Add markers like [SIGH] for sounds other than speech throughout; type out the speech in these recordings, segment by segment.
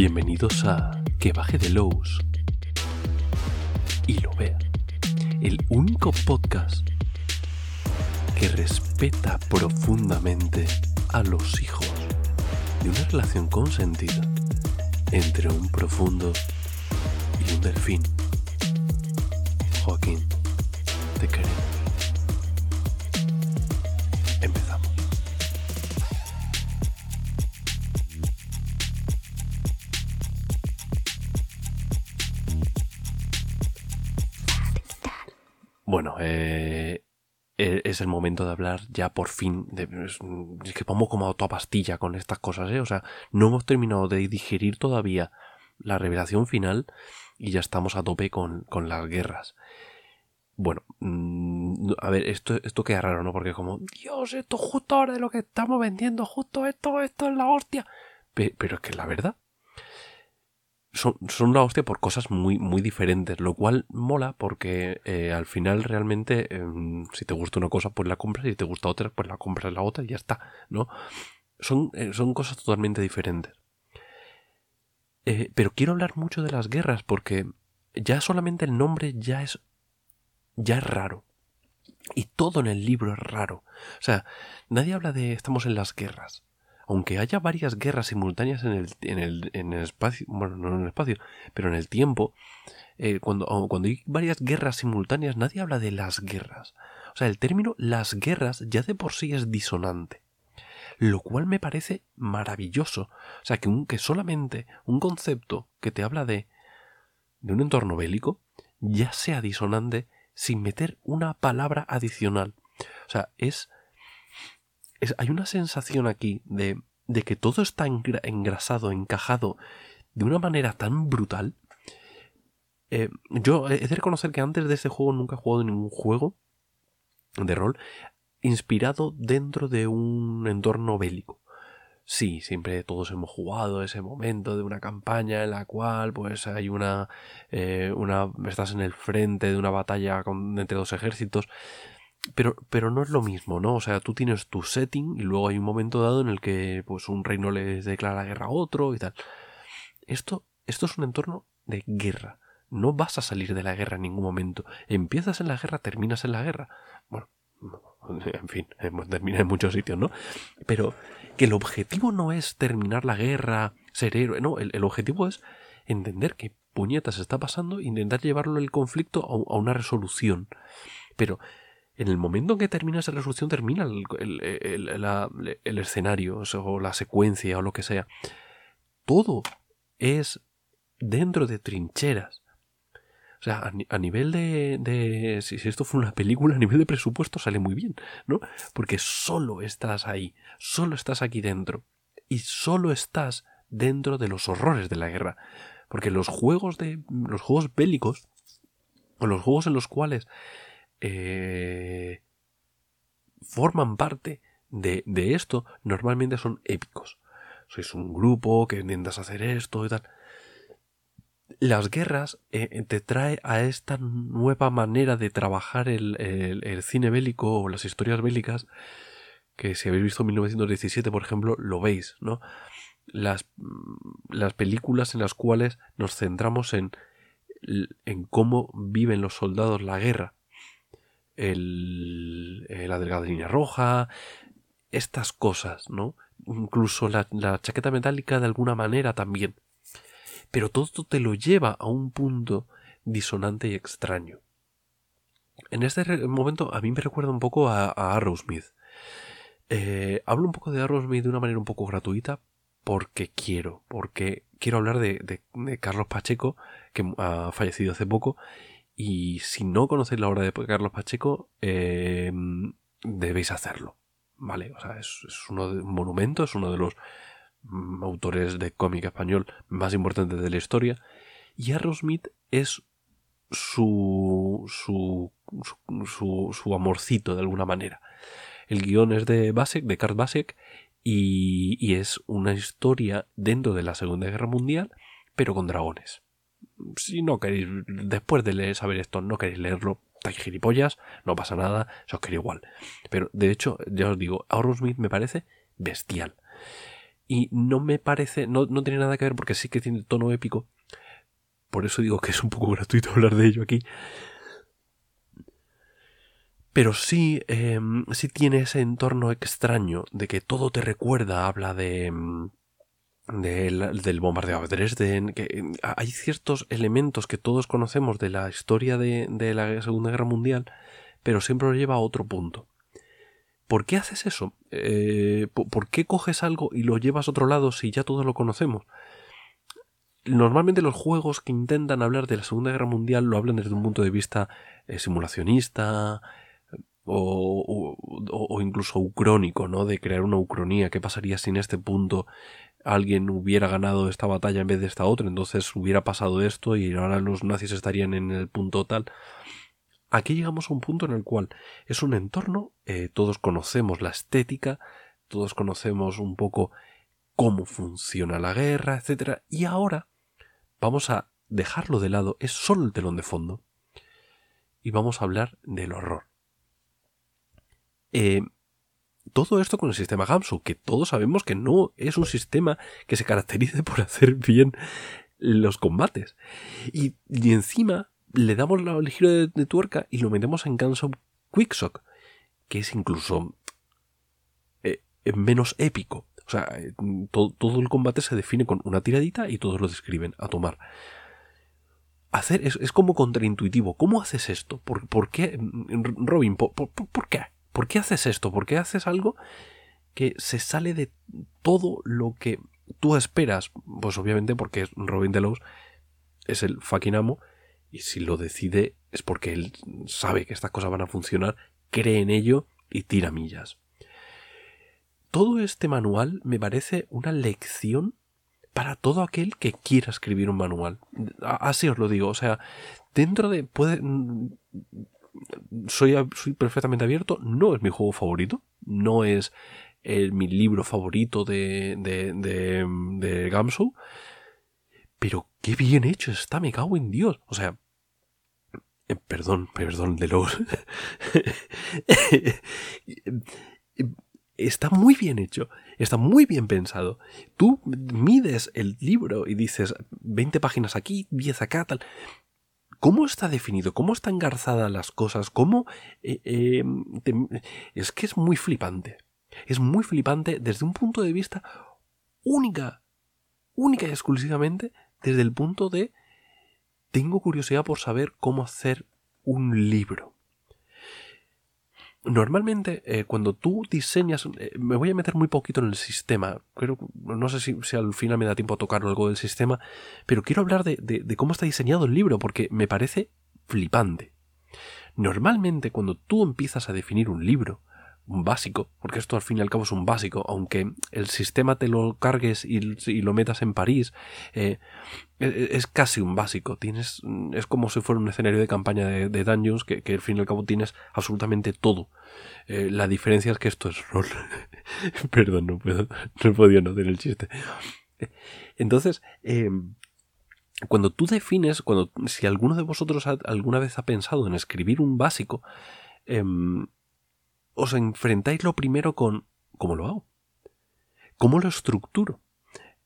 Bienvenidos a Que baje de Lowe's y lo vea. El único podcast que respeta profundamente a los hijos de una relación consentida entre un profundo y un delfín. Es el momento de hablar ya por fin. De, es, es que vamos como a toda pastilla con estas cosas, ¿eh? O sea, no hemos terminado de digerir todavía la revelación final y ya estamos a tope con, con las guerras. Bueno, mm, a ver, esto, esto queda raro, ¿no? Porque como, Dios, esto justo ahora de lo que estamos vendiendo, justo esto, esto es la hostia. Pe- pero es que la verdad, son, son la hostia por cosas muy, muy diferentes, lo cual mola porque eh, al final realmente em, si te gusta una cosa pues la compras y si te gusta otra pues la compras la otra y ya está, ¿no? Son, eh, son cosas totalmente diferentes. Eh, pero quiero hablar mucho de las guerras porque ya solamente el nombre ya es ya es raro. Y todo en el libro es raro. O sea, nadie habla de estamos en las guerras aunque haya varias guerras simultáneas en el, en el, en el espacio, bueno, no en el espacio, pero en el tiempo, eh, cuando, cuando hay varias guerras simultáneas, nadie habla de las guerras. O sea, el término las guerras ya de por sí es disonante. Lo cual me parece maravilloso. O sea, que, un, que solamente un concepto que te habla de, de un entorno bélico ya sea disonante sin meter una palabra adicional. O sea, es hay una sensación aquí de, de que todo está engra, engrasado, encajado de una manera tan brutal. Eh, yo he de reconocer que antes de este juego nunca he jugado ningún juego de rol inspirado dentro de un entorno bélico. Sí, siempre todos hemos jugado ese momento de una campaña en la cual pues hay una, eh, una estás en el frente de una batalla con, entre dos ejércitos pero, pero no es lo mismo, ¿no? O sea, tú tienes tu setting y luego hay un momento dado en el que pues un reino le declara guerra a otro y tal. Esto, esto es un entorno de guerra. No vas a salir de la guerra en ningún momento. Empiezas en la guerra, terminas en la guerra. Bueno, [LAUGHS] en fin, termina en muchos sitios, ¿no? Pero que el objetivo no es terminar la guerra, ser héroe, no, el, el objetivo es entender qué puñetas está pasando e intentar llevarlo el conflicto a, a una resolución. Pero en el momento en que termina esa resolución, termina el, el, el, el, escenario o la secuencia o lo que sea. Todo es dentro de trincheras. O sea, a, nivel de, de si, si, esto fue una película, a nivel de presupuesto sale muy bien, ¿no? Porque solo estás ahí, solo estás aquí dentro. Y solo estás dentro de los horrores de la guerra. Porque los juegos de. los juegos bélicos. O los juegos en los cuales eh, forman parte de, esto normalmente son épicos. Sois un grupo que intentas hacer esto y tal. Las guerras eh, te trae a esta nueva manera de trabajar el, cine bélico o las historias bélicas que si habéis visto 1917 por ejemplo lo veis, ¿no? Las, las películas en las cuales nos centramos en, en cómo viven los soldados la guerra el, la delgada línea roja, estas cosas, ¿no? Incluso la, chaqueta metálica de alguna manera también. Pero todo esto te lo lleva a un punto disonante y extraño. En este momento a mí me recuerda un poco a, Arrowsmith. Eh, hablo un poco de Arrowsmith de una manera un poco gratuita porque quiero, porque quiero hablar de Carlos Pacheco, que ha fallecido hace poco, y si no conocéis la obra de Carlos Pacheco, eh, debéis hacerlo. ¿Vale? O sea, es, es uno de un monumento, es uno de los mm, autores de cómic español más importantes de la historia. Y Aerosmith es su, su, su, amorcito de alguna manera. El guion es de Basek, de Karl Basek, y es una historia dentro de la Segunda Guerra Mundial, pero con dragones si no queréis, después de leer, saber esto, no queréis leerlo, estáis gilipollas, no pasa nada, se os quiere igual. Pero de hecho, ya os digo, Aerosmith me parece bestial. Y no me parece, no, no tiene nada que ver porque sí que tiene tono épico. Por eso digo que es un poco gratuito hablar de ello aquí. Pero sí, em, sí tiene ese entorno extraño de que todo te recuerda, habla de, del bombardeo de Dresden, que hay ciertos elementos que todos conocemos de la historia de, de la Segunda Guerra Mundial, pero siempre lo lleva a otro punto. ¿Por qué haces eso? Eh, ¿Por qué coges algo y lo llevas a otro lado si ya todos lo conocemos? Normalmente los juegos que intentan hablar de la Segunda Guerra Mundial lo hablan desde un punto de vista eh, simulacionista o, o, incluso ucrónico, ¿no? De crear una ucronía. ¿Qué pasaría si en este punto alguien hubiera ganado esta batalla en vez de esta otra? Entonces hubiera pasado esto y ahora los nazis estarían en el punto tal aquí llegamos a un punto en el cual es un entorno, eh, todos conocemos la estética, todos conocemos un poco cómo funciona la guerra, etc. Y ahora vamos a dejarlo de lado, es solo el telón de fondo, y vamos a hablar del horror. Eh, todo esto con el sistema Gamsu, que todos sabemos que no es un sistema que se caracterice [LAUGHS] por hacer bien los combates. Y, y encima le damos el giro de, tuerca y lo metemos en Guns Quicksock, que es incluso eh, menos épico. O sea, eh, todo el combate se define con una tiradita y todos lo describen a tomar. Hacer es, como contraintuitivo. ¿Cómo haces esto? ¿Por, qué, Robin? Por, qué? ¿Por qué haces esto? ¿Por qué haces algo que se sale de todo lo que tú esperas? Pues obviamente porque Robin Delos es el fucking amo y si lo decide es porque él sabe que estas cosas van a funcionar, cree en ello y tira millas. Todo este manual me parece una lección para todo aquel que quiera escribir un manual. Así os lo digo, o sea, dentro de... Puede, soy, soy perfectamente abierto, no es mi juego favorito, no es mi libro favorito de, de, de, de pero qué bien hecho está, me cago en Dios. O sea, eh, perdón, perdón de los... [LAUGHS] está muy bien hecho, está muy bien pensado. Tú mides el libro y dices 20 páginas aquí, 10 acá, tal. ¿Cómo está definido? ¿Cómo están engarzadas las cosas? ¿Cómo...? Eh, eh, es que es muy flipante. Es muy flipante desde un punto de vista única, única y exclusivamente desde el punto de tengo curiosidad por saber cómo hacer un libro. Normalmente, eh, cuando tú diseñas, eh, me voy a meter muy poquito en el sistema, creo, no sé si, al final me da tiempo a tocar algo del sistema, pero quiero hablar de, de cómo está diseñado el libro, porque me parece flipante. Normalmente, cuando tú empiezas a definir un libro, un básico, porque esto al fin y al cabo es un básico, aunque el sistema te lo cargues y, lo metas en París, eh, e, e, es, casi un básico. Tienes, es como si fuera un escenario de campaña de, Dungeons, que, al fin y al cabo tienes absolutamente todo. Eh, la diferencia es que esto es rol. [LAUGHS] Perdón, no puedo, no he podido no hacer el chiste. Entonces, em, cuando tú defines, cuando si alguno de vosotros alguna vez ha pensado en escribir un básico, em, os enfrentáis lo primero con ¿cómo lo hago? ¿Cómo lo estructuro?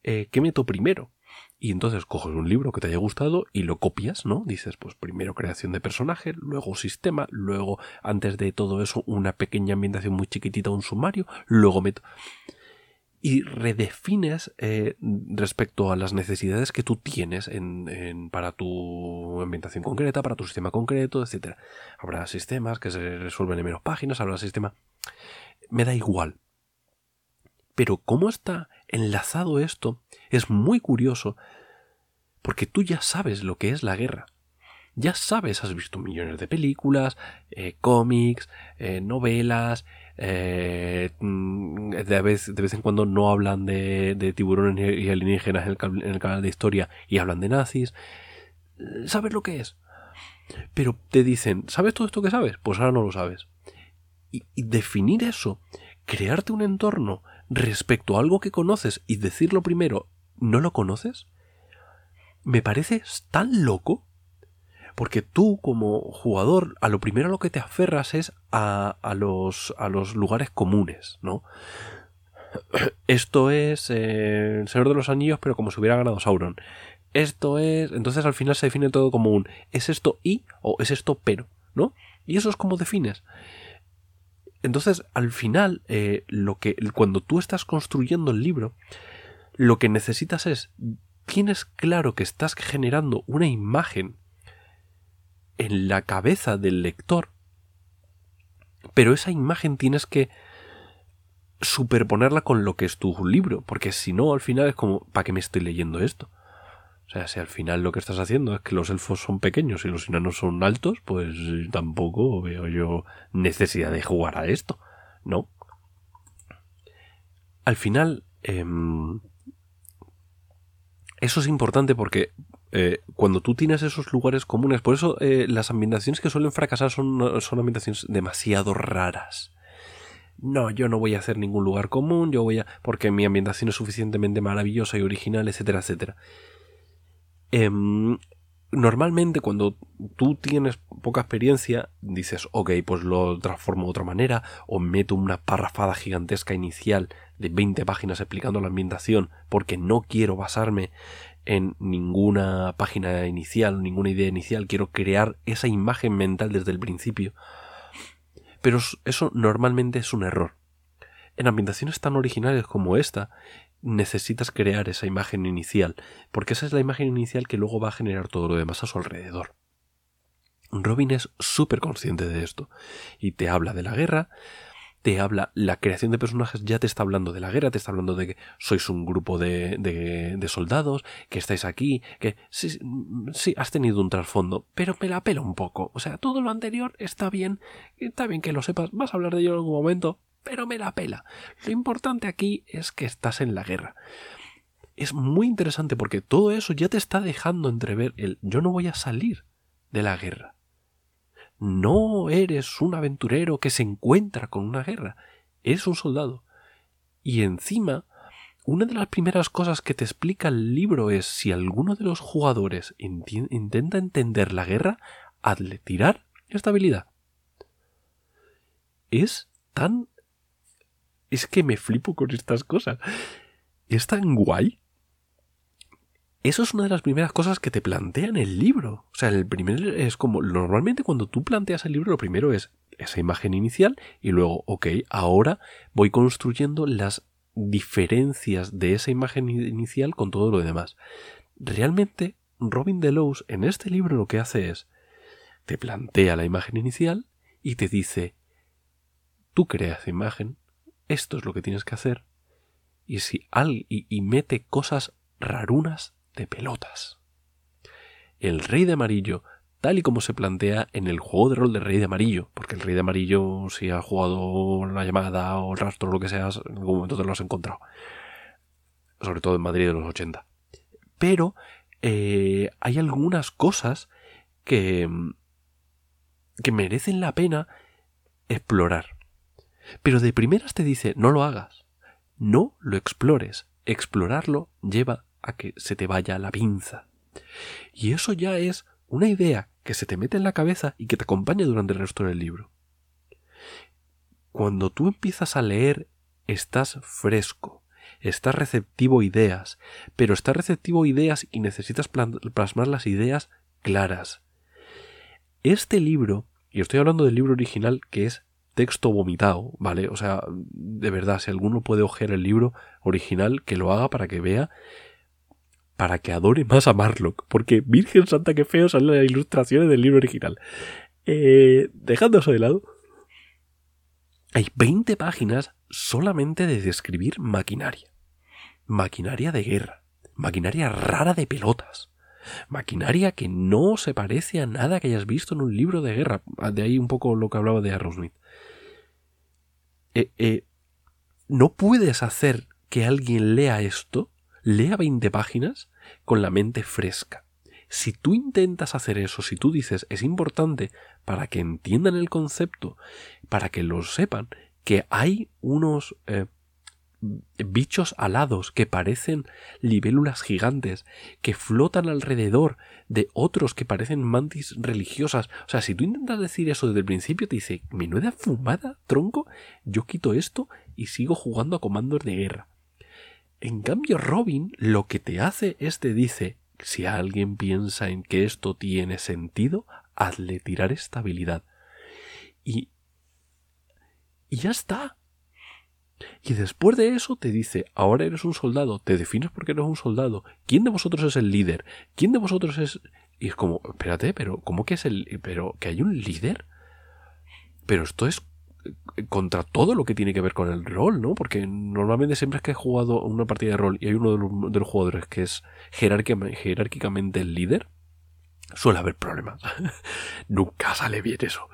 Eh, ¿Qué meto primero? Y entonces coges un libro que te haya gustado y lo copias, ¿no? Dices, pues primero creación de personaje, luego sistema, luego, antes de todo eso, una pequeña ambientación muy chiquitita, un sumario, luego meto y redefines eh, respecto a las necesidades que tú tienes en, para tu ambientación concreta, para tu sistema concreto, etc. Habrá sistemas que se resuelven en menos páginas, habrá sistema... Me da igual. Pero cómo está enlazado esto es muy curioso porque tú ya sabes lo que es la guerra. Ya sabes, has visto millones de películas, eh, cómics, eh, novelas, eh, mm, de, vez, de vez en cuando no hablan de, tiburones y alienígenas en el, canal de historia y hablan de nazis. ¿Sabes lo que es? Pero te dicen, ¿sabes todo esto que sabes? Pues ahora no lo sabes. y definir eso, crearte un entorno respecto a algo que conoces y decirlo primero, ¿no lo conoces? Me parece tan loco porque tú, como jugador, a lo primero lo que te aferras es a, a, los, a los lugares comunes, ¿no? [CLEARS THROAT] esto es eh, El Señor de los Anillos, pero como si hubiera ganado Sauron. Esto es. Entonces al final se define todo como un ¿es esto y o es esto pero? ¿No? Y eso es como defines. Entonces, al final, eh, lo que, cuando tú estás construyendo el libro, lo que necesitas es, tienes claro que estás generando una imagen en la cabeza del lector, pero esa imagen tienes que superponerla con lo que es tu libro, porque si no, al final es como, ¿para qué me estoy leyendo esto? O sea, si al final lo que estás haciendo es que los elfos son pequeños y los enanos son altos, pues tampoco veo yo necesidad de jugar a esto, ¿no? Al final, em, eso es importante porque eh, cuando tú tienes esos lugares comunes, por eso eh, las ambientaciones que suelen fracasar son, son ambientaciones demasiado raras. No, yo no voy a hacer ningún lugar común, yo voy a. porque mi ambientación es suficientemente maravillosa y original, etcétera, etcétera. Em, normalmente cuando tú tienes poca experiencia, dices, ok, pues lo transformo de otra manera, o meto una parrafada gigantesca inicial de 20 páginas explicando la ambientación, porque no quiero basarme en ninguna página inicial, ninguna idea inicial, quiero crear esa imagen mental desde el principio. Pero eso normalmente es un error. En ambientaciones tan originales como esta, necesitas crear esa imagen inicial, porque esa es la imagen inicial que luego va a generar todo lo demás a su alrededor. Robin es súper consciente de esto y te habla de la guerra, te habla, la creación de personajes ya te está hablando de la guerra, te está hablando de que sois un grupo de, de, soldados, que estáis aquí, que sí, sí, has tenido un trasfondo, pero me la pela un poco. O sea, todo lo anterior está bien, está bien que lo sepas, vas a hablar de ello en algún momento, pero me la pela. Lo importante aquí es que estás en la guerra. Es muy interesante porque todo eso ya te está dejando entrever el yo no voy a salir de la guerra. No eres un aventurero que se encuentra con una guerra, eres un soldado. Y encima, una de las primeras cosas que te explica el libro es si alguno de los jugadores intenta entender la guerra, hazle tirar estabilidad. Es tan es que me flipo con estas cosas. Es tan guay. Eso es una de las primeras cosas que te plantea en el libro. O sea, el primer es como, normalmente cuando tú planteas el libro, lo primero es esa imagen inicial y luego, ok, ahora voy construyendo las diferencias de esa imagen inicial con todo lo demás. Realmente, Robin Delos en este libro lo que hace es, te plantea la imagen inicial y te dice, tú creas imagen, esto es lo que tienes que hacer. Y si al y, mete cosas rarunas de pelotas. El rey de amarillo, tal y como se plantea en el juego de rol de rey de amarillo, porque el rey de amarillo, si has jugado la llamada o el rastro o lo que sea, en algún momento te lo has encontrado. Sobre todo en Madrid de los 80. Pero eh, hay algunas cosas que, que merecen la pena explorar. Pero de primeras te dice no lo hagas, no lo explores. Explorarlo lleva a que se te vaya la pinza. Y eso ya es una idea que se te mete en la cabeza y que te acompaña durante el resto del libro. Cuando tú empiezas a leer, estás fresco, estás receptivo a ideas, pero estás receptivo a ideas y necesitas plasmar las ideas claras. Este libro, y estoy hablando del libro original que es texto vomitado, ¿vale? O sea, de verdad, si alguno puede ojear el libro original, que lo haga para que vea, para que adore más a Marlock, porque Virgen Santa, que feo salen las ilustraciones del libro original. Eh, dejando eso de lado, hay 20 páginas solamente de describir maquinaria. Maquinaria de guerra. Maquinaria rara de pelotas. Maquinaria que no se parece a nada que hayas visto en un libro de guerra. De ahí un poco lo que hablaba de Arrowsmith. Eh, eh, no puedes hacer que alguien lea esto, lea 20 páginas, con la mente fresca. Si tú intentas hacer eso, si tú dices es importante para que entiendan el concepto, para que lo sepan, que hay unos... Eh, bichos alados que parecen libélulas gigantes, que flotan alrededor de otros que parecen mantis religiosas. O sea, si tú intentas decir eso desde el principio, te dice, menuda fumada, tronco, yo quito esto y sigo jugando a comandos de guerra. En cambio, Robin lo que te hace es te dice, si alguien piensa en que esto tiene sentido, hazle tirar estabilidad. Y... Y ya está. Y después de eso te dice, ahora eres un soldado, te defines porque eres un soldado. ¿Quién de vosotros es el líder? ¿Quién de vosotros es... Y es como, espérate, pero ¿cómo que es el... pero que hay un líder? Pero esto es contra todo lo que tiene que ver con el rol, ¿no? Porque normalmente siempre es que he jugado una partida de rol y hay uno de los, jugadores que es jerárquicamente el líder, suele haber problemas. [LAUGHS] Nunca sale bien eso.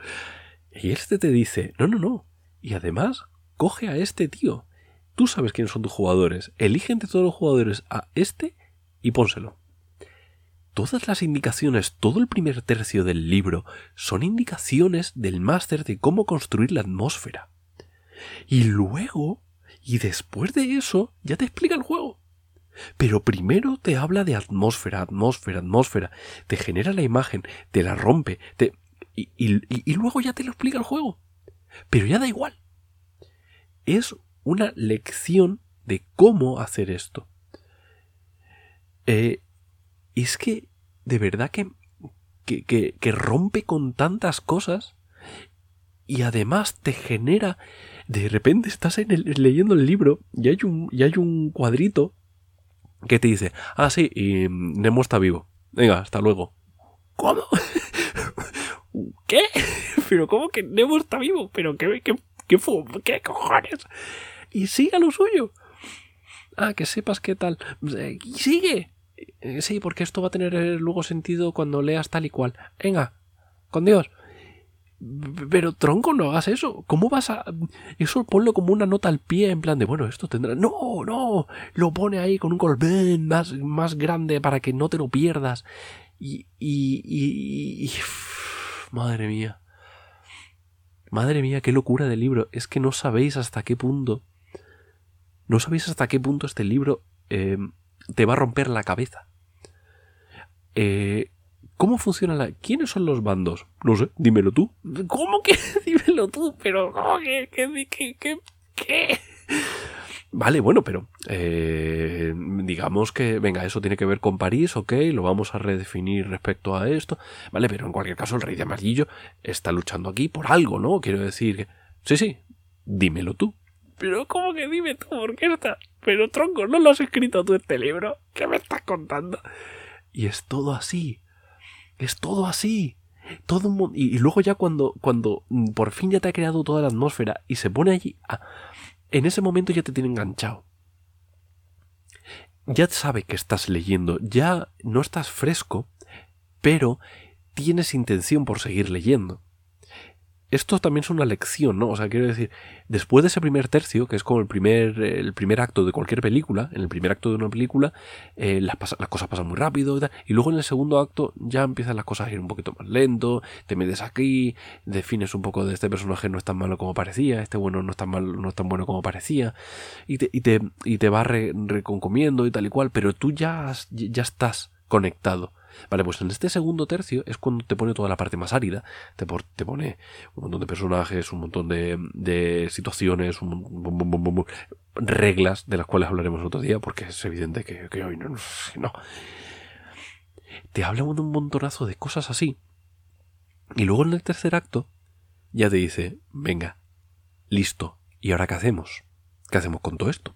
Y este te dice, no, no, no. Y además, coge a este tío. Tú sabes quiénes son tus jugadores. Elige entre todos los jugadores a este y pónselo. Todas las indicaciones, todo el primer tercio del libro, son indicaciones del máster de cómo construir la atmósfera. Y luego, y después de eso, ya te explica el juego. Pero primero te habla de atmósfera, atmósfera, atmósfera, te genera la imagen, te la rompe, te... y, luego ya te lo explica el juego. Pero ya da igual es una lección de cómo hacer esto. Eh, es que, de verdad que, que, que, rompe con tantas cosas y además te genera, de repente estás en leyendo el libro y hay, un, y hay un cuadrito que te dice, ah, sí, y Nemo está vivo. Venga, hasta luego. ¿Cómo? [LAUGHS] ¿Qué? [LAUGHS] ¿Pero cómo que Nemo está vivo? ¿Pero qué, qué ¿Qué, ¿Qué cojones? Y siga lo suyo. Ah, que sepas qué tal. Eh, sigue. Eh, sí, porque esto va a tener eh, luego sentido cuando leas tal y cual. Venga, con Dios. Pero tronco, no hagas eso. ¿Cómo vas a.? Eso ponlo como una nota al pie, en plan de, bueno, esto tendrá. No, no. Lo pone ahí con un colbén más, más grande para que no te lo pierdas. Y. y, y. [SIGHS] Madre mía. Madre mía, qué locura de libro. Es que no sabéis hasta qué punto. No sabéis hasta qué punto este libro eh, te va a romper la cabeza. Eh, ¿Cómo funciona la.? ¿Quiénes son los bandos? No sé, dímelo tú. ¿Cómo que? [LAUGHS] dímelo tú, pero. ¿Qué? ¿Qué? ¿Qué? ¿Qué? Vale, bueno, pero eh, digamos que, venga, eso tiene que ver con París, ok, lo vamos a redefinir respecto a esto, vale, pero en cualquier caso el rey de amarillo está luchando aquí por algo, ¿no? Quiero decir que... Sí, sí, dímelo tú. Pero ¿cómo que dime tú? ¿Por qué está? Pero tronco, ¿no lo has escrito tú este libro? ¿Qué me estás contando? Y es todo así. Es todo así. Todo y, y, luego ya cuando, cuando por fin ya te ha creado toda la atmósfera y se pone allí a, en ese momento ya te tiene enganchado. Ya sabe que estás leyendo, ya no estás fresco, pero tienes intención por seguir leyendo esto también es una lección, ¿no? O sea, quiero decir, después de ese primer tercio, que es como el primer, el primer acto de cualquier película, en el primer acto de una película, eh, las, cosas pasan muy rápido y tal, y luego en el segundo acto ya empiezan las cosas a ir un poquito más lento, te metes aquí, defines un poco de este personaje no es tan malo como parecía, este bueno no es tan malo, no es tan bueno como parecía, y te, y te, y te va reconcomiendo y tal y cual, pero tú ya, ya estás conectado Vale, pues en este segundo tercio es cuando te pone toda la parte más árida, te, te pone un montón de personajes, un montón de, situaciones, un, reglas de las cuales hablaremos otro día, porque es evidente que, hoy no, no. Te habla un montonazo de cosas así. Y luego en el tercer acto ya te dice, venga, listo, ¿y ahora qué hacemos? ¿Qué hacemos con todo esto?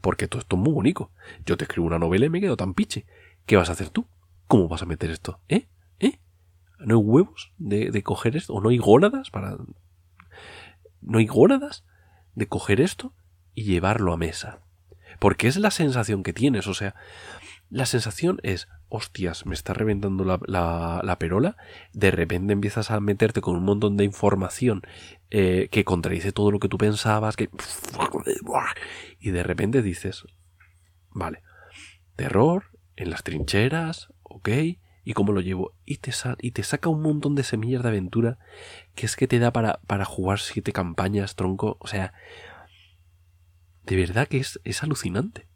Porque todo esto es muy bonito. Yo te escribo una novela y me quedo tan piche. ¿Qué vas a hacer tú? ¿Cómo vas a meter esto? ¿Eh? ¿Eh? ¿No hay huevos de, coger esto? ¿O no hay gónadas para... ¿No hay gónadas de coger esto y llevarlo a mesa? Porque es la sensación que tienes, o sea, la sensación es, hostias, me está reventando la, la, perola, de repente empiezas a meterte con un montón de información eh, que contradice todo lo que tú pensabas, que... Y de repente dices, vale, terror en las trincheras, ¿ok? ¿Y cómo lo llevo? Y te, y te saca un montón de semillas de aventura que es que te da para, para jugar siete campañas, tronco. O sea, de verdad que es, es alucinante.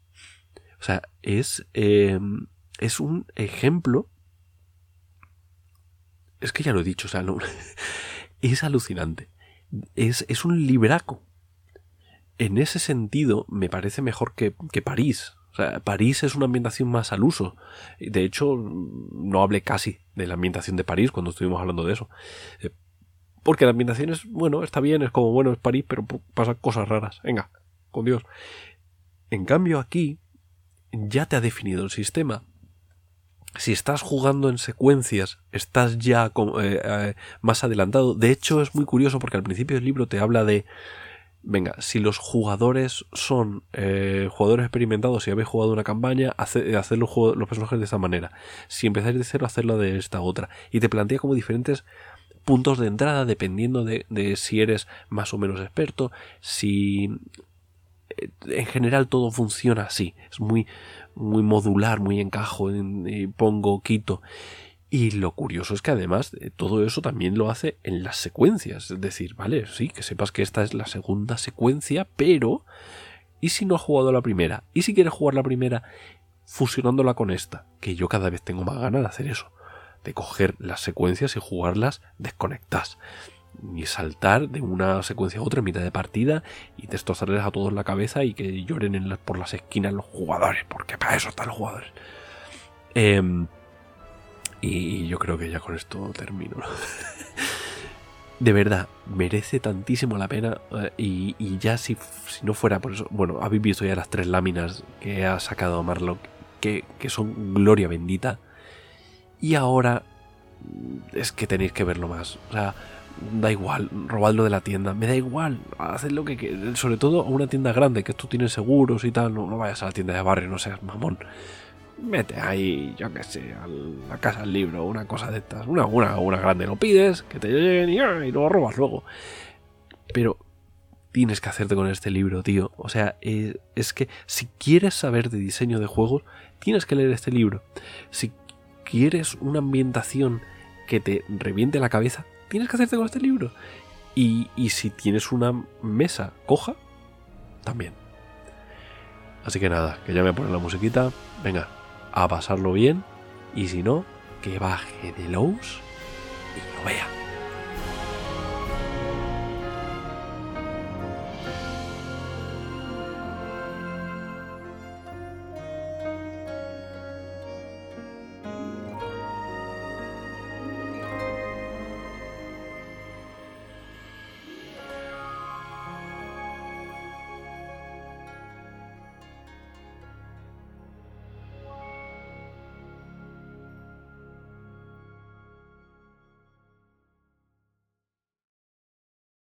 O sea, es, em, es un ejemplo. Es que ya lo he dicho, o sea, [LAUGHS] es alucinante. Es, es un libraco. En ese sentido, me parece mejor que, que París. París es una ambientación más al uso. De hecho, no hablé casi de la ambientación de París cuando estuvimos hablando de eso. Eh, porque la ambientación es, bueno, está bien, es como, bueno, es París, pero pasan cosas raras. Venga, con Dios. En cambio, aquí ya te ha definido el sistema. Si estás jugando en secuencias, estás ya eh, eh, más adelantado. De hecho, es muy curioso porque al principio del libro te habla de venga, si los jugadores son eh, jugadores experimentados y habéis jugado una campaña, hacer los, los, personajes de esta manera. Si empezáis de cero, hacerlo de esta otra. Y te plantea como diferentes puntos de entrada dependiendo de, de si eres más o menos experto, si en general todo funciona así. Es muy, muy modular, muy encajo, en, pongo, quito. Y lo curioso es que además todo eso también lo hace en las secuencias. Es decir, vale, sí, que sepas que esta es la segunda secuencia, pero ¿y si no has jugado la primera? ¿Y si quieres jugar la primera fusionándola con esta? Que yo cada vez tengo más ganas de hacer eso. De coger las secuencias y jugarlas desconectadas ni saltar de una secuencia a otra en mitad de partida y destrozarles a todos la cabeza y que lloren por las esquinas los jugadores, porque para eso están los jugadores. Em, y yo creo que ya con esto termino. [LAUGHS] de verdad, merece tantísimo la pena. Eh, y, ya si, si, no fuera por eso. Bueno, habéis visto ya las tres láminas que ha sacado Marlock, que, que son gloria bendita. Y ahora es que tenéis que verlo más. O sea, da igual, robadlo de la tienda, me da igual, haced lo que quieras, sobre todo a una tienda grande, que esto tiene seguros y tal, no, vayas a la tienda de barrio, no seas mamón. Mete ahí, yo qué sé, a la casa del libro, una cosa de estas, una, una, una grande, lo pides, que te lleguen y, y lo robas luego. Pero tienes que hacerte con este libro, tío. O sea, es, es que si quieres saber de diseño de juegos, tienes que leer este libro. Si quieres una ambientación que te reviente la cabeza, tienes que hacerte con este libro. Y, si tienes una mesa coja, también. Así que nada, que ya me ponen la musiquita. Venga, a pasarlo bien. Y si no, que baje de lows y lo vea.